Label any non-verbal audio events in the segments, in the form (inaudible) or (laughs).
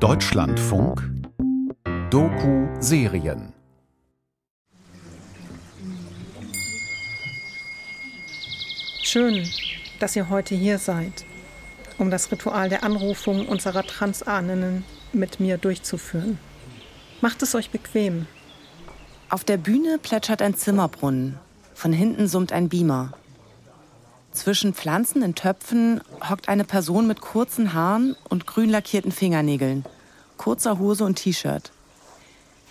Deutschlandfunk Doku-Serien Schön, dass ihr heute hier seid, um das Ritual der Anrufung unserer Transahninnen mit mir durchzuführen. Macht es euch bequem. Auf der Bühne plätschert ein Zimmerbrunnen. Von hinten summt ein Beamer. Zwischen Pflanzen in Töpfen hockt eine Person mit kurzen Haaren und grün lackierten Fingernägeln, kurzer Hose und T-Shirt.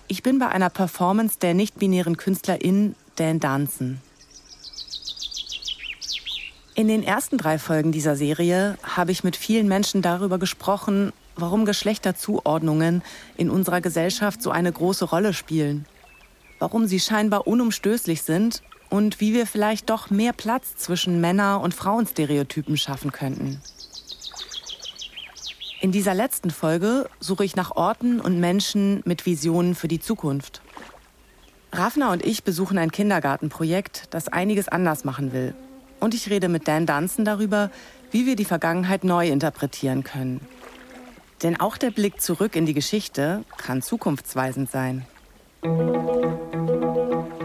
Ich bin bei einer Performance der nicht-binären Künstlerin Dan Danzen. In den ersten drei Folgen dieser Serie habe ich mit vielen Menschen darüber gesprochen, warum Geschlechterzuordnungen in unserer Gesellschaft so eine große Rolle spielen, warum sie scheinbar unumstößlich sind und wie wir vielleicht doch mehr Platz zwischen Männer- und Frauenstereotypen schaffen könnten. In dieser letzten Folge suche ich nach Orten und Menschen mit Visionen für die Zukunft. Rafna und ich besuchen ein Kindergartenprojekt, das einiges anders machen will. Und ich rede mit Dan Dunson darüber, wie wir die Vergangenheit neu interpretieren können. Denn auch der Blick zurück in die Geschichte kann zukunftsweisend sein. And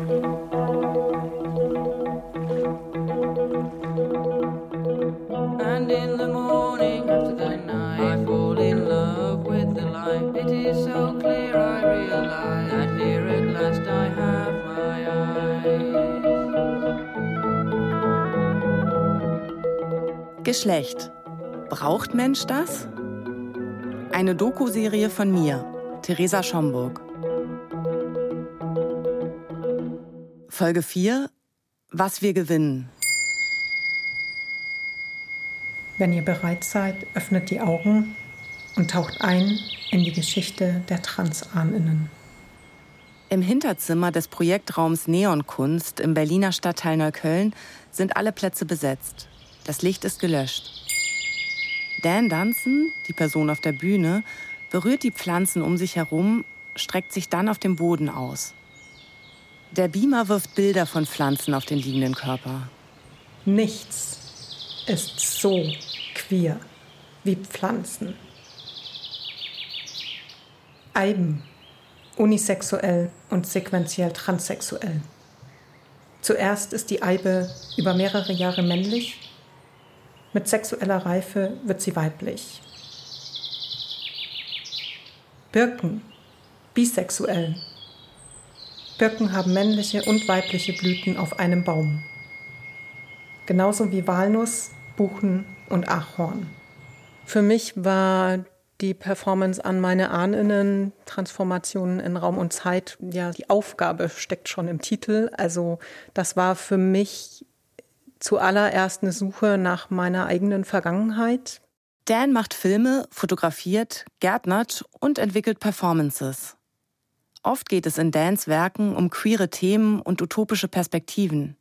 Geschlecht. Braucht Mensch das? Eine Doku-Serie von mir, Theresa Schomburg. Folge 4 Was wir gewinnen. Wenn ihr bereit seid, öffnet die Augen und taucht ein in die Geschichte der Transahninnen. Im Hinterzimmer des Projektraums Neonkunst im Berliner Stadtteil Neukölln sind alle Plätze besetzt. Das Licht ist gelöscht. Dan Dunson, die Person auf der Bühne, berührt die Pflanzen um sich herum, streckt sich dann auf dem Boden aus. Der Beamer wirft Bilder von Pflanzen auf den liegenden Körper. Nichts ist so queer wie Pflanzen. Eiben, unisexuell und sequenziell transsexuell. Zuerst ist die Eibe über mehrere Jahre männlich mit sexueller Reife wird sie weiblich. Birken, bisexuell. Birken haben männliche und weibliche Blüten auf einem Baum. Genauso wie Walnuss, Buchen und Ahorn. Für mich war die Performance an meine Ahninnen, Transformationen in Raum und Zeit, ja, die Aufgabe steckt schon im Titel. Also das war für mich zuallererst eine Suche nach meiner eigenen Vergangenheit. Dan macht Filme, fotografiert, gärtnert und entwickelt Performances. Oft geht es in Dans Werken um queere Themen und utopische Perspektiven.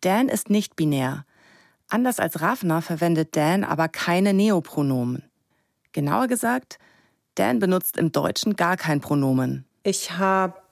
Dan ist nicht binär. Anders als Ravner verwendet Dan aber keine Neopronomen. Genauer gesagt, Dan benutzt im Deutschen gar kein Pronomen. Ich habe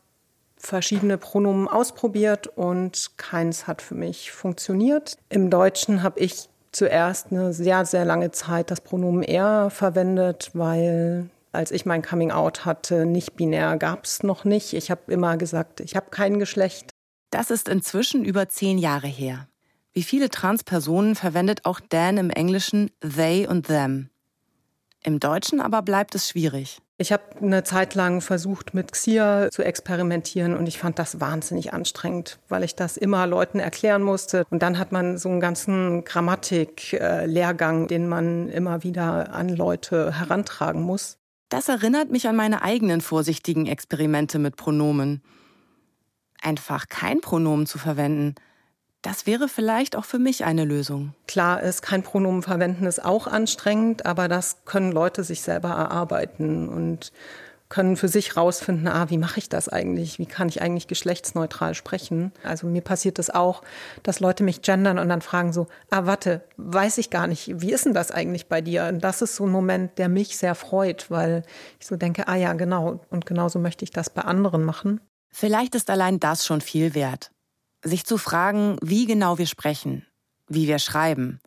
verschiedene Pronomen ausprobiert und keins hat für mich funktioniert. Im Deutschen habe ich zuerst eine sehr, sehr lange Zeit das Pronomen er verwendet, weil als ich mein Coming Out hatte, nicht binär gab es noch nicht. Ich habe immer gesagt, ich habe kein Geschlecht. Das ist inzwischen über zehn Jahre her. Wie viele Transpersonen verwendet auch Dan im Englischen they und them. Im Deutschen aber bleibt es schwierig. Ich habe eine Zeit lang versucht, mit Xia zu experimentieren und ich fand das wahnsinnig anstrengend, weil ich das immer Leuten erklären musste. Und dann hat man so einen ganzen Grammatik-Lehrgang, den man immer wieder an Leute herantragen muss. Das erinnert mich an meine eigenen vorsichtigen Experimente mit Pronomen. Einfach kein Pronomen zu verwenden – das wäre vielleicht auch für mich eine Lösung. Klar ist, kein Pronomen verwenden ist auch anstrengend, aber das können Leute sich selber erarbeiten und können für sich rausfinden, ah, wie mache ich das eigentlich? Wie kann ich eigentlich geschlechtsneutral sprechen? Also mir passiert das auch, dass Leute mich gendern und dann fragen so, ah, warte, weiß ich gar nicht, wie ist denn das eigentlich bei dir? Und das ist so ein Moment, der mich sehr freut, weil ich so denke, ah ja, genau, und genauso möchte ich das bei anderen machen. Vielleicht ist allein das schon viel wert sich zu fragen, wie genau wir sprechen, wie wir schreiben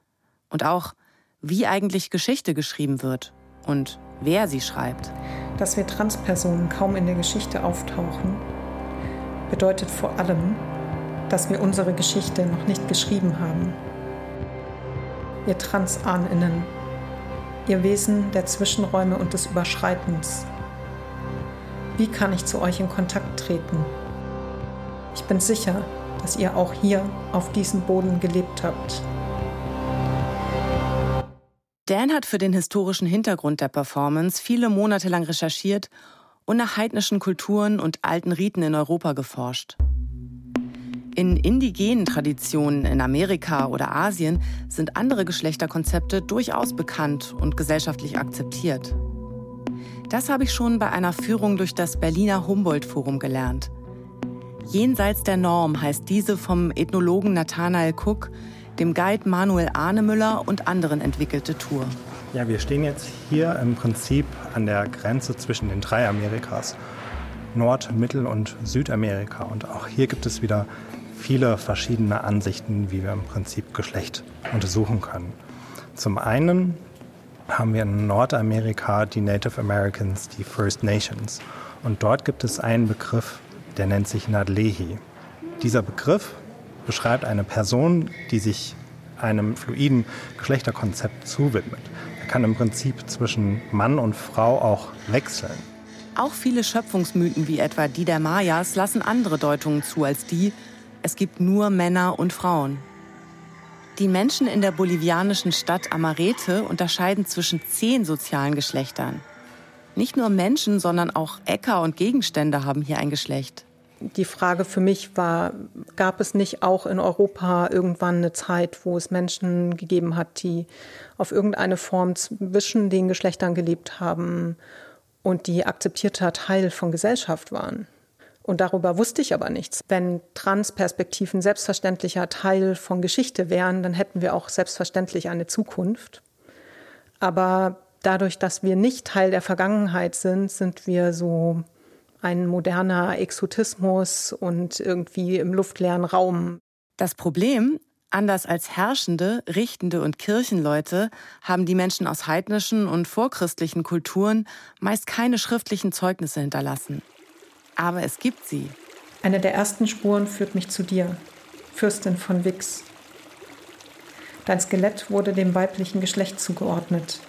und auch, wie eigentlich Geschichte geschrieben wird und wer sie schreibt. Dass wir Transpersonen kaum in der Geschichte auftauchen, bedeutet vor allem, dass wir unsere Geschichte noch nicht geschrieben haben. Ihr Transahneninnen, ihr Wesen der Zwischenräume und des Überschreitens. Wie kann ich zu euch in Kontakt treten? Ich bin sicher, dass ihr auch hier auf diesem Boden gelebt habt. Dan hat für den historischen Hintergrund der Performance viele Monate lang recherchiert und nach heidnischen Kulturen und alten Riten in Europa geforscht. In indigenen Traditionen in Amerika oder Asien sind andere Geschlechterkonzepte durchaus bekannt und gesellschaftlich akzeptiert. Das habe ich schon bei einer Führung durch das Berliner Humboldt-Forum gelernt. Jenseits der Norm heißt diese vom Ethnologen Nathanael Cook, dem Guide Manuel Ahnemüller und anderen entwickelte Tour. Ja, wir stehen jetzt hier im Prinzip an der Grenze zwischen den drei Amerikas. Nord-, Mittel- und Südamerika. Und auch hier gibt es wieder viele verschiedene Ansichten, wie wir im Prinzip Geschlecht untersuchen können. Zum einen haben wir in Nordamerika die Native Americans, die First Nations. Und dort gibt es einen Begriff, der nennt sich Nadlehi. Dieser Begriff beschreibt eine Person, die sich einem fluiden Geschlechterkonzept zuwidmet. Er kann im Prinzip zwischen Mann und Frau auch wechseln. Auch viele Schöpfungsmythen wie etwa die der Mayas lassen andere Deutungen zu als die, es gibt nur Männer und Frauen. Die Menschen in der bolivianischen Stadt Amarete unterscheiden zwischen zehn sozialen Geschlechtern. Nicht nur Menschen, sondern auch Äcker und Gegenstände haben hier ein Geschlecht die Frage für mich war, gab es nicht auch in Europa irgendwann eine Zeit, wo es Menschen gegeben hat, die auf irgendeine Form zwischen den Geschlechtern gelebt haben und die akzeptierter Teil von Gesellschaft waren? Und darüber wusste ich aber nichts. Wenn Transperspektiven selbstverständlicher Teil von Geschichte wären, dann hätten wir auch selbstverständlich eine Zukunft. Aber dadurch, dass wir nicht Teil der Vergangenheit sind, sind wir so ein moderner Exotismus und irgendwie im luftleeren Raum. Das Problem, anders als Herrschende, Richtende und Kirchenleute, haben die Menschen aus heidnischen und vorchristlichen Kulturen meist keine schriftlichen Zeugnisse hinterlassen. Aber es gibt sie. Eine der ersten Spuren führt mich zu dir, Fürstin von Wix. Dein Skelett wurde dem weiblichen Geschlecht zugeordnet.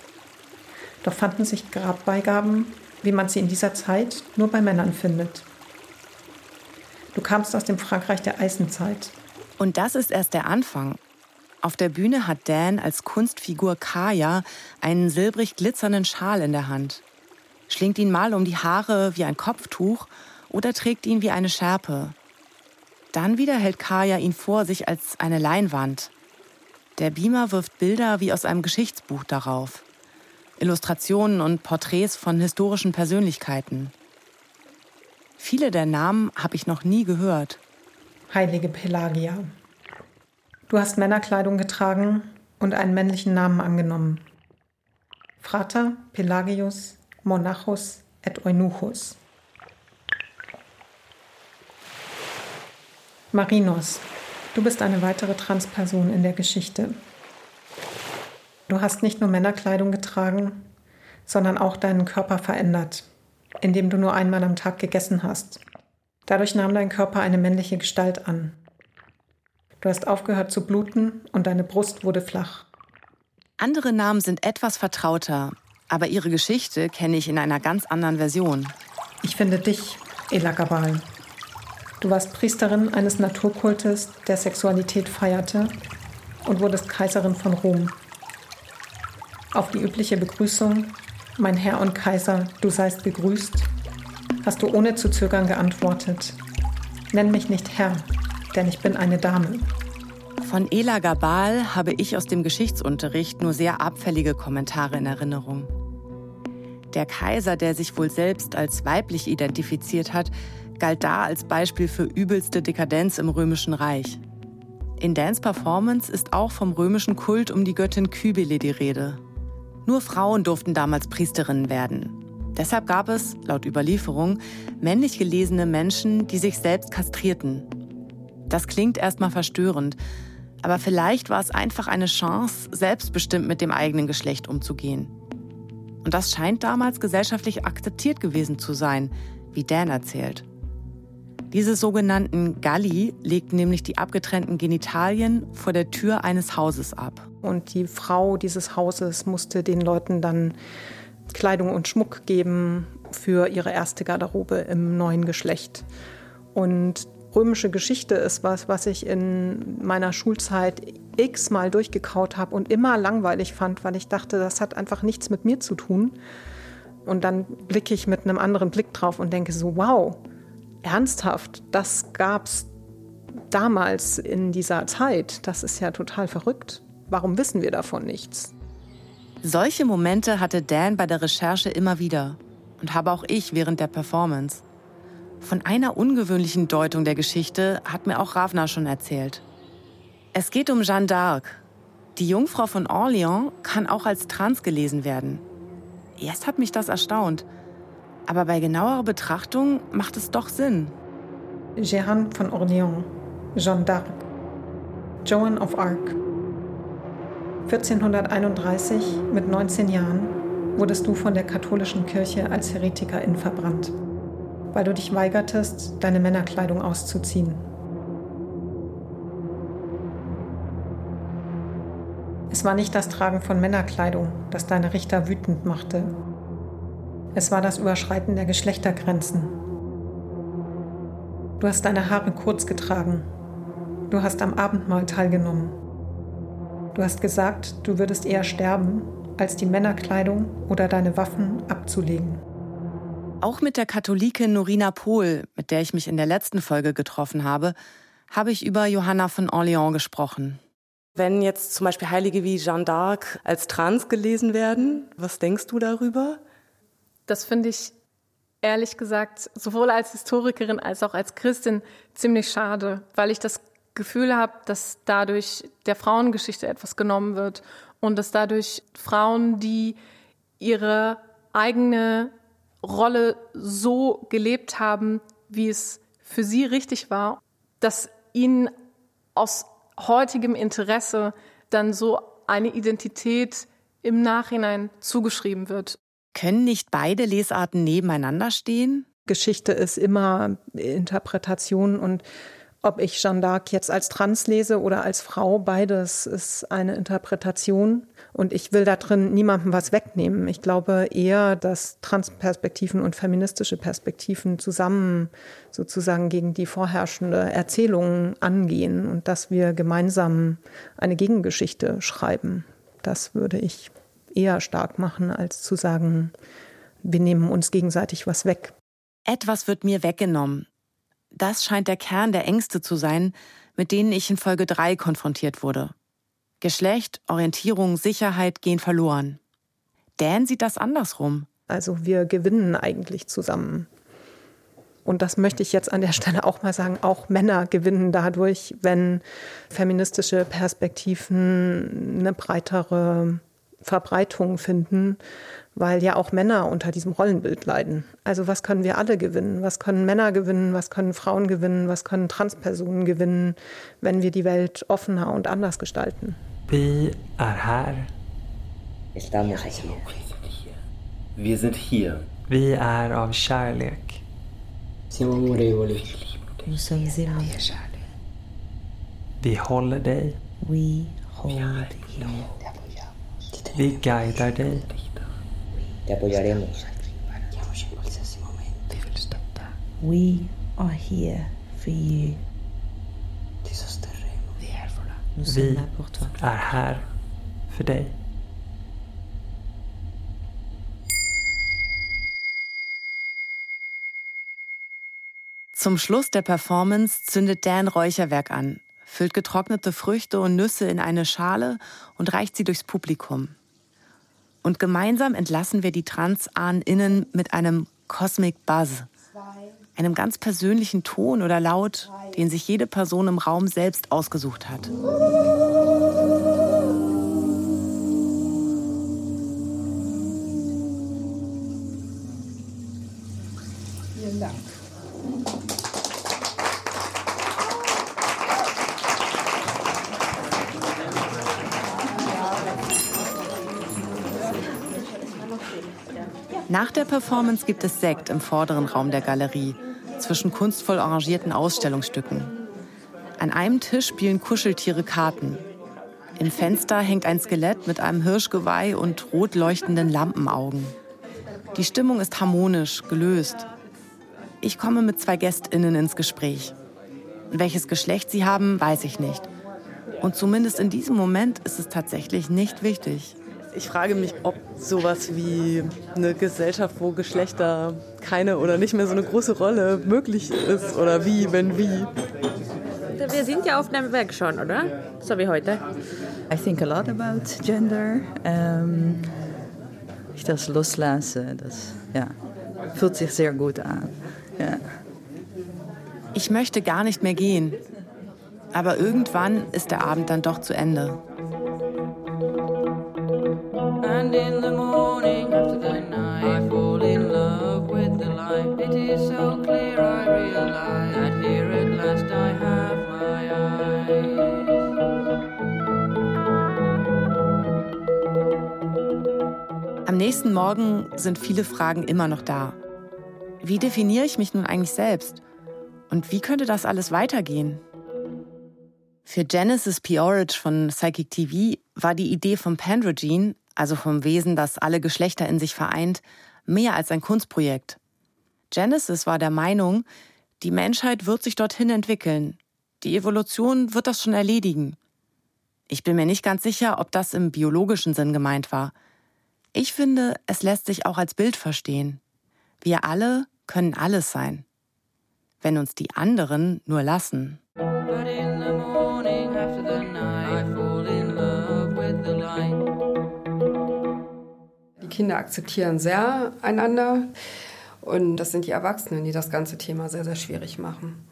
Doch fanden sich Grabbeigaben wie man sie in dieser Zeit nur bei Männern findet. Du kamst aus dem Frankreich der Eisenzeit. Und das ist erst der Anfang. Auf der Bühne hat Dan als Kunstfigur Kaya einen silbrig glitzernden Schal in der Hand, schlingt ihn mal um die Haare wie ein Kopftuch oder trägt ihn wie eine Schärpe. Dann wieder hält Kaya ihn vor sich als eine Leinwand. Der Beamer wirft Bilder wie aus einem Geschichtsbuch darauf. Illustrationen und Porträts von historischen Persönlichkeiten. Viele der Namen habe ich noch nie gehört. Heilige Pelagia. Du hast Männerkleidung getragen und einen männlichen Namen angenommen. Frater Pelagius Monachus et Eunuchus. Marinos, du bist eine weitere Transperson in der Geschichte. Du hast nicht nur Männerkleidung getragen, sondern auch deinen Körper verändert, indem du nur einmal am Tag gegessen hast. Dadurch nahm dein Körper eine männliche Gestalt an. Du hast aufgehört zu bluten und deine Brust wurde flach. Andere Namen sind etwas vertrauter, aber ihre Geschichte kenne ich in einer ganz anderen Version. Ich finde dich, Elagabal. Du warst Priesterin eines Naturkultes, der Sexualität feierte und wurdest Kaiserin von Rom. Auf die übliche Begrüßung, mein Herr und Kaiser, du seist gegrüßt, hast du ohne zu zögern geantwortet, nenn mich nicht Herr, denn ich bin eine Dame. Von Ela Gabal habe ich aus dem Geschichtsunterricht nur sehr abfällige Kommentare in Erinnerung. Der Kaiser, der sich wohl selbst als weiblich identifiziert hat, galt da als Beispiel für übelste Dekadenz im Römischen Reich. In Dance Performance ist auch vom römischen Kult um die Göttin Kybele die Rede. Nur Frauen durften damals Priesterinnen werden. Deshalb gab es, laut Überlieferung, männlich gelesene Menschen, die sich selbst kastrierten. Das klingt erstmal verstörend, aber vielleicht war es einfach eine Chance, selbstbestimmt mit dem eigenen Geschlecht umzugehen. Und das scheint damals gesellschaftlich akzeptiert gewesen zu sein, wie Dan erzählt. Diese sogenannten Galli legten nämlich die abgetrennten Genitalien vor der Tür eines Hauses ab. Und die Frau dieses Hauses musste den Leuten dann Kleidung und Schmuck geben für ihre erste Garderobe im neuen Geschlecht. Und römische Geschichte ist was, was ich in meiner Schulzeit x-mal durchgekaut habe und immer langweilig fand, weil ich dachte, das hat einfach nichts mit mir zu tun. Und dann blicke ich mit einem anderen Blick drauf und denke so, wow, ernsthaft, das gab es damals in dieser Zeit. Das ist ja total verrückt. Warum wissen wir davon nichts? Solche Momente hatte Dan bei der Recherche immer wieder und habe auch ich während der Performance. Von einer ungewöhnlichen Deutung der Geschichte hat mir auch Ravna schon erzählt. Es geht um Jeanne d'Arc. Die Jungfrau von Orléans kann auch als trans gelesen werden. Erst hat mich das erstaunt, aber bei genauerer Betrachtung macht es doch Sinn. Jeanne von Orléans, Jeanne d'Arc, Joan of Arc. 1431 mit 19 Jahren wurdest du von der katholischen Kirche als Heretikerin verbrannt, weil du dich weigertest, deine Männerkleidung auszuziehen. Es war nicht das Tragen von Männerkleidung, das deine Richter wütend machte. Es war das Überschreiten der Geschlechtergrenzen. Du hast deine Haare kurz getragen. Du hast am Abendmahl teilgenommen. Du hast gesagt, du würdest eher sterben, als die Männerkleidung oder deine Waffen abzulegen. Auch mit der Katholikin Norina Pohl, mit der ich mich in der letzten Folge getroffen habe, habe ich über Johanna von Orléans gesprochen. Wenn jetzt zum Beispiel Heilige wie Jeanne d'Arc als trans gelesen werden, was denkst du darüber? Das finde ich ehrlich gesagt sowohl als Historikerin als auch als Christin ziemlich schade, weil ich das Gefühl habe, dass dadurch der Frauengeschichte etwas genommen wird und dass dadurch Frauen, die ihre eigene Rolle so gelebt haben, wie es für sie richtig war, dass ihnen aus heutigem Interesse dann so eine Identität im Nachhinein zugeschrieben wird. Können nicht beide Lesarten nebeneinander stehen? Geschichte ist immer Interpretation und ob ich Jeanne d'Arc jetzt als trans lese oder als Frau, beides ist eine Interpretation. Und ich will da drin niemandem was wegnehmen. Ich glaube eher, dass Transperspektiven und feministische Perspektiven zusammen sozusagen gegen die vorherrschende Erzählung angehen und dass wir gemeinsam eine Gegengeschichte schreiben. Das würde ich eher stark machen, als zu sagen, wir nehmen uns gegenseitig was weg. Etwas wird mir weggenommen. Das scheint der Kern der Ängste zu sein, mit denen ich in Folge 3 konfrontiert wurde. Geschlecht, Orientierung, Sicherheit gehen verloren. Dan sieht das andersrum. Also wir gewinnen eigentlich zusammen. Und das möchte ich jetzt an der Stelle auch mal sagen, auch Männer gewinnen dadurch, wenn feministische Perspektiven eine breitere Verbreitung finden, weil ja auch Männer unter diesem Rollenbild leiden. Also was können wir alle gewinnen? Was können Männer gewinnen? Was können Frauen gewinnen? Was können Transpersonen gewinnen, wenn wir die Welt offener und anders gestalten? Här. Estamos aquí. Wir sind hier. Vi är av kärlek. Vi håller dig. We hold you. Vi guidar dig. Te apoyaremos. We are here for you. Vi är här för dig. Zum Schluss der Performance zündet Dan Räucherwerk an, füllt getrocknete Früchte und Nüsse in eine Schale und reicht sie durchs Publikum. Und gemeinsam entlassen wir die TransahnerInnen mit einem Cosmic Buzz, einem ganz persönlichen Ton oder Laut, den sich jede Person im Raum selbst ausgesucht hat. Vielen Dank. Nach der Performance gibt es Sekt im vorderen Raum der Galerie, zwischen kunstvoll arrangierten Ausstellungsstücken. An einem Tisch spielen Kuscheltiere Karten. Im Fenster hängt ein Skelett mit einem Hirschgeweih und rot leuchtenden Lampenaugen. Die Stimmung ist harmonisch, gelöst. Ich komme mit zwei GästInnen ins Gespräch. Welches Geschlecht sie haben, weiß ich nicht. Und zumindest in diesem Moment ist es tatsächlich nicht wichtig. Ich frage mich, ob sowas wie eine Gesellschaft, wo Geschlechter keine oder nicht mehr so eine große Rolle möglich ist oder wie, wenn wie. Wir sind ja auf dem Weg schon, oder? So wie heute. I think a lot about gender. Um, ich das loslasse, das ja, fühlt sich sehr gut an. Ja. Ich möchte gar nicht mehr gehen. Aber irgendwann ist der Abend dann doch zu Ende. Nächsten Morgen sind viele Fragen immer noch da. Wie definiere ich mich nun eigentlich selbst? Und wie könnte das alles weitergehen? Für Genesis Peorage von Psychic TV war die Idee vom Pandrogen also vom Wesen, das alle Geschlechter in sich vereint, mehr als ein Kunstprojekt. Genesis war der Meinung, die Menschheit wird sich dorthin entwickeln. Die Evolution wird das schon erledigen. Ich bin mir nicht ganz sicher, ob das im biologischen Sinn gemeint war. Ich finde, es lässt sich auch als Bild verstehen. Wir alle können alles sein. Wenn uns die anderen nur lassen. Kinder akzeptieren sehr einander. Und das sind die Erwachsenen, die das ganze Thema sehr, sehr schwierig machen.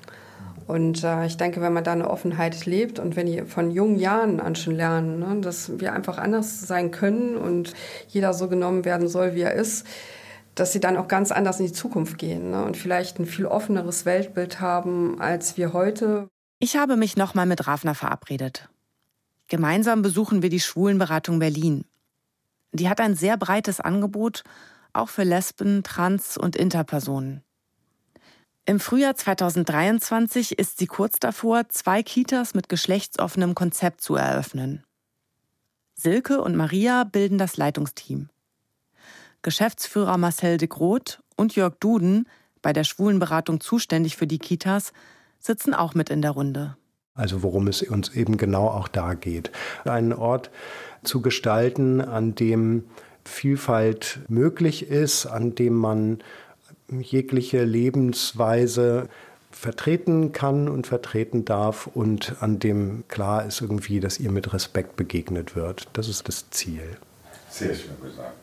Und äh, ich denke, wenn man da eine Offenheit lebt und wenn die von jungen Jahren an schon lernen, ne, dass wir einfach anders sein können und jeder so genommen werden soll, wie er ist, dass sie dann auch ganz anders in die Zukunft gehen ne, und vielleicht ein viel offeneres Weltbild haben als wir heute. Ich habe mich nochmal mit Rafner verabredet. Gemeinsam besuchen wir die Schwulenberatung Berlin. Die hat ein sehr breites Angebot, auch für Lesben, Trans- und Interpersonen. Im Frühjahr 2023 ist sie kurz davor, zwei Kitas mit geschlechtsoffenem Konzept zu eröffnen. Silke und Maria bilden das Leitungsteam. Geschäftsführer Marcel de Groot und Jörg Duden, bei der Schwulenberatung zuständig für die Kitas, sitzen auch mit in der Runde. Also worum es uns eben genau auch da geht. Einen Ort zu gestalten, an dem Vielfalt möglich ist, an dem man jegliche Lebensweise vertreten kann und vertreten darf und an dem klar ist irgendwie, dass ihr mit Respekt begegnet wird. Das ist das Ziel. Sehr schön gesagt.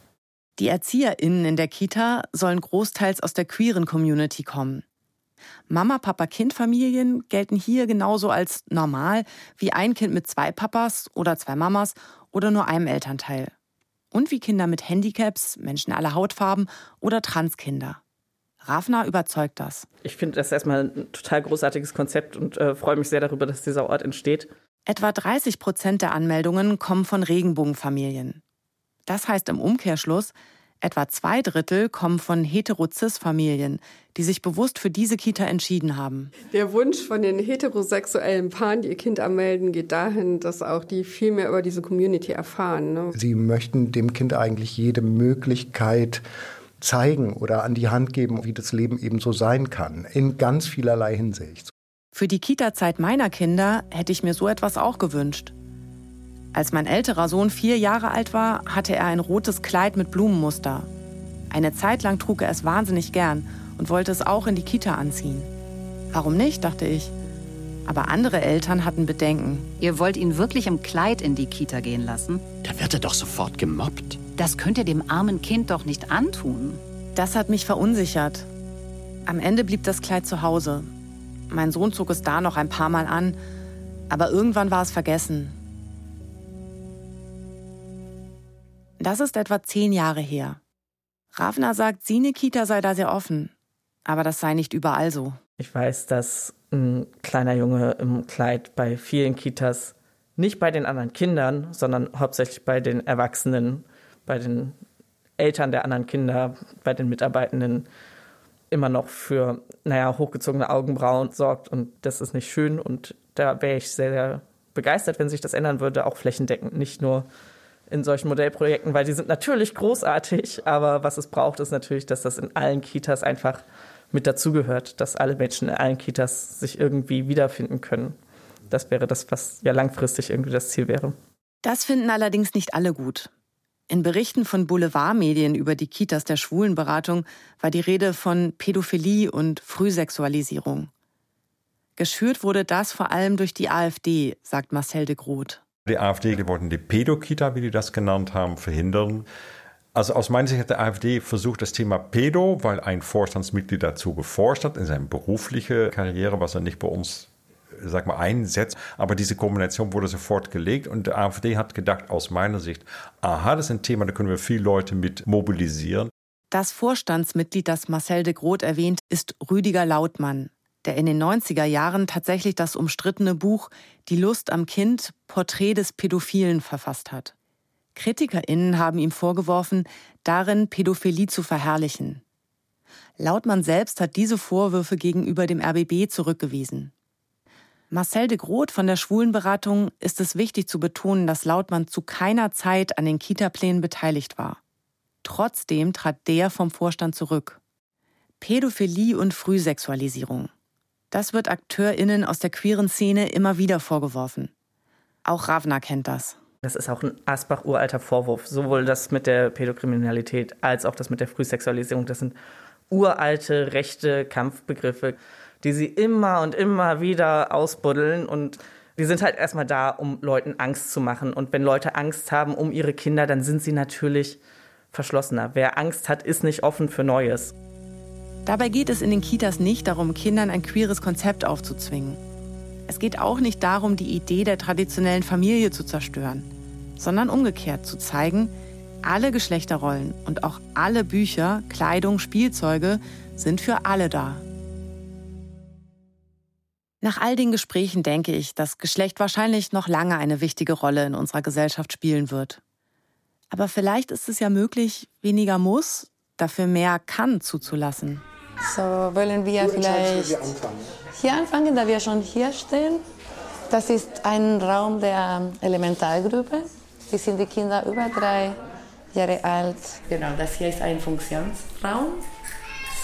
Die ErzieherInnen in der Kita sollen großteils aus der queeren Community kommen. Mama, Papa, Kind-Familien gelten hier genauso als normal wie ein Kind mit zwei Papas oder zwei Mamas oder nur einem Elternteil. Und wie Kinder mit Handicaps, Menschen aller Hautfarben oder Transkinder. Rafna überzeugt das. Ich finde das erstmal ein total großartiges Konzept und äh, freue mich sehr darüber, dass dieser Ort entsteht. Etwa 30 Prozent der Anmeldungen kommen von Regenbogenfamilien. Das heißt im Umkehrschluss, Etwa zwei Drittel kommen von Hetero-Cis-Familien, die sich bewusst für diese Kita entschieden haben. Der Wunsch von den heterosexuellen Paaren, die ihr Kind anmelden, geht dahin, dass auch die viel mehr über diese Community erfahren. Ne? Sie möchten dem Kind eigentlich jede Möglichkeit zeigen oder an die Hand geben, wie das Leben eben so sein kann, in ganz vielerlei Hinsicht. Für die Kita-Zeit meiner Kinder hätte ich mir so etwas auch gewünscht. Als mein älterer Sohn vier Jahre alt war, hatte er ein rotes Kleid mit Blumenmuster. Eine Zeit lang trug er es wahnsinnig gern und wollte es auch in die Kita anziehen. Warum nicht, dachte ich. Aber andere Eltern hatten Bedenken. Ihr wollt ihn wirklich im Kleid in die Kita gehen lassen? Da wird er doch sofort gemobbt. Das könnt ihr dem armen Kind doch nicht antun. Das hat mich verunsichert. Am Ende blieb das Kleid zu Hause. Mein Sohn zog es da noch ein paar Mal an, aber irgendwann war es vergessen. Das ist etwa zehn Jahre her. Ravna sagt, Sine Kita sei da sehr offen. Aber das sei nicht überall so. Ich weiß, dass ein kleiner Junge im Kleid bei vielen Kitas, nicht bei den anderen Kindern, sondern hauptsächlich bei den Erwachsenen, bei den Eltern der anderen Kinder bei den Mitarbeitenden immer noch für, naja, hochgezogene Augenbrauen sorgt. Und das ist nicht schön. Und da wäre ich sehr, sehr begeistert, wenn sich das ändern würde, auch flächendeckend, nicht nur in solchen Modellprojekten, weil die sind natürlich großartig, aber was es braucht, ist natürlich, dass das in allen Kitas einfach mit dazugehört, dass alle Menschen in allen Kitas sich irgendwie wiederfinden können. Das wäre das, was ja langfristig irgendwie das Ziel wäre. Das finden allerdings nicht alle gut. In Berichten von Boulevardmedien über die Kitas der Schwulenberatung war die Rede von Pädophilie und Frühsexualisierung. Geschürt wurde das vor allem durch die AfD, sagt Marcel de Groot. Die AfD wollten die Pädokita, wie die das genannt haben, verhindern. Also aus meiner Sicht hat der AfD versucht, das Thema Pedo, weil ein Vorstandsmitglied dazu geforscht hat in seiner beruflichen Karriere, was er nicht bei uns sag mal, einsetzt. Aber diese Kombination wurde sofort gelegt und die AfD hat gedacht, aus meiner Sicht, aha, das ist ein Thema, da können wir viele Leute mit mobilisieren. Das Vorstandsmitglied, das Marcel de Groot erwähnt, ist Rüdiger Lautmann, der in den 90er Jahren tatsächlich das umstrittene Buch Die Lust am Kind, Porträt des Pädophilen verfasst hat. KritikerInnen haben ihm vorgeworfen, darin Pädophilie zu verherrlichen. Lautmann selbst hat diese Vorwürfe gegenüber dem RBB zurückgewiesen. Marcel de Groot von der Schwulenberatung ist es wichtig zu betonen, dass Lautmann zu keiner Zeit an den Kita-Plänen beteiligt war. Trotzdem trat der vom Vorstand zurück. Pädophilie und Frühsexualisierung. Das wird AkteurInnen aus der queeren Szene immer wieder vorgeworfen. Auch Ravna kennt das. Das ist auch ein Asbach-uralter Vorwurf. Sowohl das mit der Pädokriminalität als auch das mit der Frühsexualisierung. Das sind uralte rechte Kampfbegriffe die sie immer und immer wieder ausbuddeln und die sind halt erstmal da, um Leuten Angst zu machen. Und wenn Leute Angst haben um ihre Kinder, dann sind sie natürlich verschlossener. Wer Angst hat, ist nicht offen für Neues. Dabei geht es in den Kitas nicht darum, Kindern ein queeres Konzept aufzuzwingen. Es geht auch nicht darum, die Idee der traditionellen Familie zu zerstören, sondern umgekehrt zu zeigen, alle Geschlechterrollen und auch alle Bücher, Kleidung, Spielzeuge sind für alle da. Nach all den Gesprächen denke ich, dass Geschlecht wahrscheinlich noch lange eine wichtige Rolle in unserer Gesellschaft spielen wird. Aber vielleicht ist es ja möglich, weniger muss, dafür mehr kann zuzulassen. So wollen wir vielleicht hier anfangen, da wir schon hier stehen. Das ist ein Raum der Elementargruppe. Die sind die Kinder über drei Jahre alt. Genau, das hier ist ein Funktionsraum.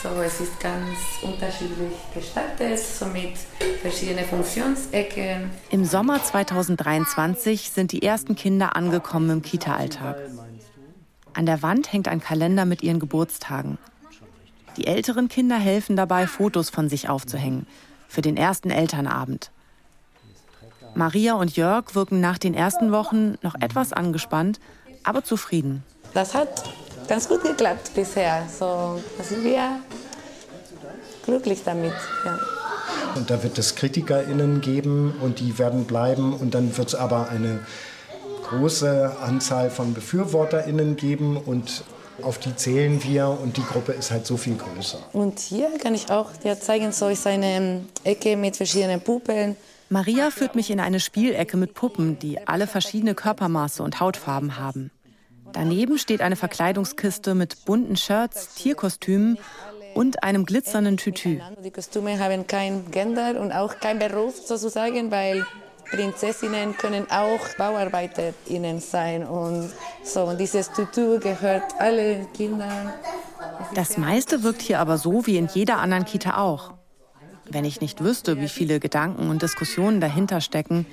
So, es ist ganz unterschiedlich gestaltet, so mit verschiedenen Funktionsecken. Im Sommer 2023 sind die ersten Kinder angekommen im Kita-Alltag. An der Wand hängt ein Kalender mit ihren Geburtstagen. Die älteren Kinder helfen dabei, Fotos von sich aufzuhängen für den ersten Elternabend. Maria und Jörg wirken nach den ersten Wochen noch etwas angespannt, aber zufrieden. Das hat ganz gut geklappt bisher. So, da sind wir glücklich damit. Ja. Und da wird es KritikerInnen geben und die werden bleiben. Und dann wird es aber eine große Anzahl von BefürworterInnen geben und auf die zählen wir und die Gruppe ist halt so viel größer. Und hier kann ich auch dir zeigen, so ist eine Ecke mit verschiedenen Puppen. Maria führt mich in eine Spielecke mit Puppen, die alle verschiedene Körpermaße und Hautfarben haben. Daneben steht eine Verkleidungskiste mit bunten Shirts, Tierkostümen und einem glitzernden Tütü. Die Kostüme haben kein Gender und auch kein Beruf sozusagen, weil Prinzessinnen können auch BauarbeiterInnen sein und so. Und dieses Tütü gehört alle Kindern. Das meiste wirkt hier aber so wie in jeder anderen Kita auch. Wenn ich nicht wüsste, wie viele Gedanken und Diskussionen dahinter stecken,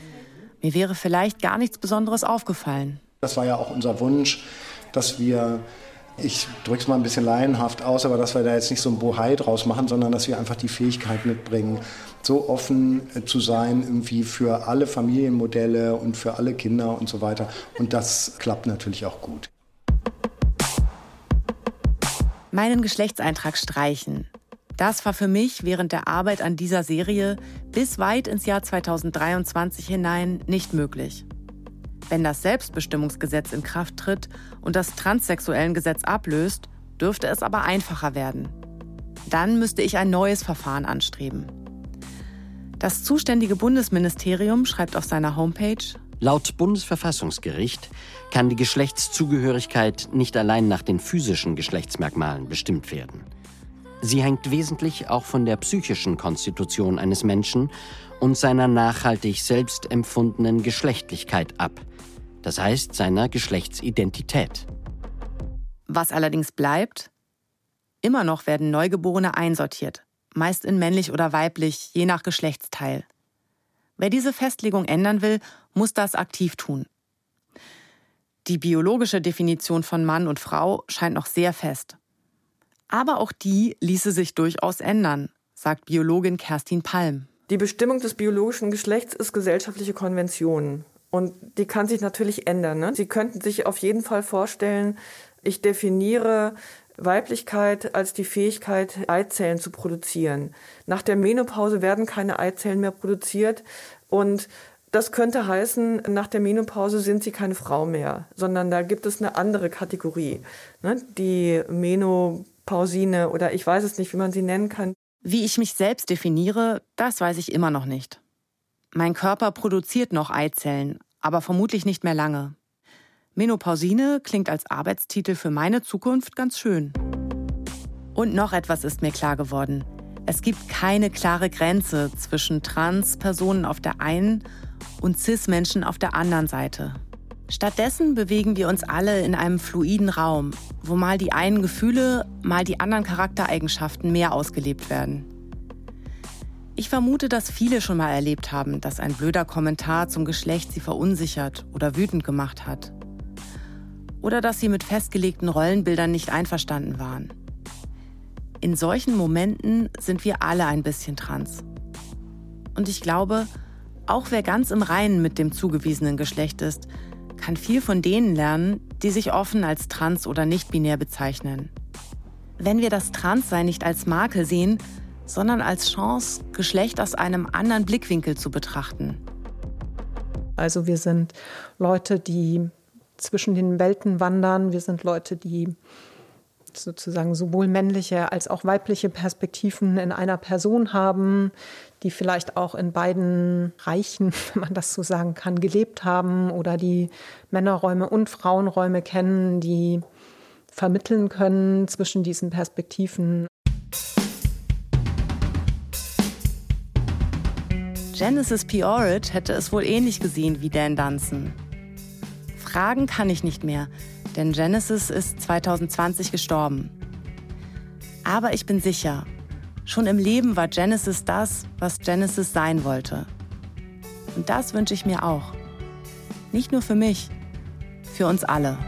mir wäre vielleicht gar nichts Besonderes aufgefallen. Das war ja auch unser Wunsch, dass wir, ich drücke es mal ein bisschen laienhaft aus, aber dass wir da jetzt nicht so ein Bohai draus machen, sondern dass wir einfach die Fähigkeit mitbringen, so offen äh, zu sein, irgendwie für alle Familienmodelle und für alle Kinder und so weiter. Und das klappt natürlich auch gut. Meinen Geschlechtseintrag streichen. Das war für mich während der Arbeit an dieser Serie bis weit ins Jahr 2023 hinein nicht möglich. Wenn das Selbstbestimmungsgesetz in Kraft tritt und das Transsexuellengesetz ablöst, dürfte es aber einfacher werden. Dann müsste ich ein neues Verfahren anstreben. Das zuständige Bundesministerium schreibt auf seiner Homepage, Laut Bundesverfassungsgericht kann die Geschlechtszugehörigkeit nicht allein nach den physischen Geschlechtsmerkmalen bestimmt werden. Sie hängt wesentlich auch von der psychischen Konstitution eines Menschen und seiner nachhaltig selbst empfundenen Geschlechtlichkeit ab, das heißt seiner Geschlechtsidentität. Was allerdings bleibt, immer noch werden Neugeborene einsortiert, meist in männlich oder weiblich, je nach Geschlechtsteil. Wer diese Festlegung ändern will, muss das aktiv tun. Die biologische Definition von Mann und Frau scheint noch sehr fest. Aber auch die ließe sich durchaus ändern, sagt Biologin Kerstin Palm. Die Bestimmung des biologischen Geschlechts ist gesellschaftliche Konvention. Und die kann sich natürlich ändern. Ne? Sie könnten sich auf jeden Fall vorstellen, ich definiere Weiblichkeit als die Fähigkeit, Eizellen zu produzieren. Nach der Menopause werden keine Eizellen mehr produziert und das könnte heißen, nach der Menopause sind sie keine Frau mehr, sondern da gibt es eine andere Kategorie. Ne? Die Menopausine oder ich weiß es nicht, wie man sie nennen kann. Wie ich mich selbst definiere, das weiß ich immer noch nicht. Mein Körper produziert noch Eizellen, aber vermutlich nicht mehr lange. Menopausine klingt als Arbeitstitel für meine Zukunft ganz schön. Und noch etwas ist mir klar geworden. Es gibt keine klare Grenze zwischen Trans-Personen auf der einen und Cis-Menschen auf der anderen Seite. Stattdessen bewegen wir uns alle in einem fluiden Raum, wo mal die einen Gefühle, mal die anderen Charaktereigenschaften mehr ausgelebt werden. Ich vermute, dass viele schon mal erlebt haben, dass ein blöder Kommentar zum Geschlecht sie verunsichert oder wütend gemacht hat oder dass sie mit festgelegten Rollenbildern nicht einverstanden waren. In solchen Momenten sind wir alle ein bisschen trans. Und ich glaube, auch wer ganz im Reinen mit dem zugewiesenen Geschlecht ist, kann viel von denen lernen, die sich offen als trans oder nicht binär bezeichnen. Wenn wir das Transsein nicht als Makel sehen, sondern als Chance, Geschlecht aus einem anderen Blickwinkel zu betrachten. Also wir sind Leute, die zwischen den Welten wandern. Wir sind Leute, die sozusagen sowohl männliche als auch weibliche Perspektiven in einer Person haben, die vielleicht auch in beiden Reichen, (laughs) wenn man das so sagen kann, gelebt haben oder die Männerräume und Frauenräume kennen, die vermitteln können zwischen diesen Perspektiven. Genesis P. Orridge hätte es wohl ähnlich gesehen wie Dan Dunson. Fragen kann ich nicht mehr, denn Genesis ist 2020 gestorben. Aber ich bin sicher, schon im Leben war Genesis das, was Genesis sein wollte. Und das wünsche ich mir auch. Nicht nur für mich, für uns alle.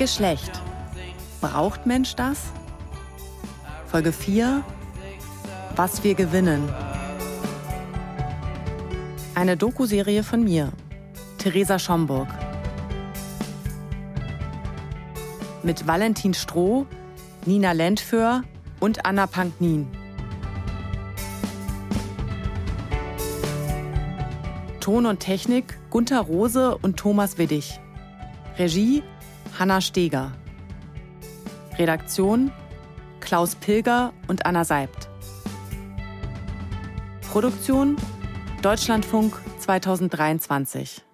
Geschlecht. Braucht Mensch das? Folge 4. Was wir gewinnen. Eine Doku-Serie von mir, Theresa Schomburg. Mit Valentin Stroh, Nina Lentföhr und Anna Panknin. Ton und Technik Gunther Rose und Thomas Widdig. Regie Hanna Steger. Redaktion Klaus Pilger und Anna Seibt. Produktion Deutschlandfunk 2023.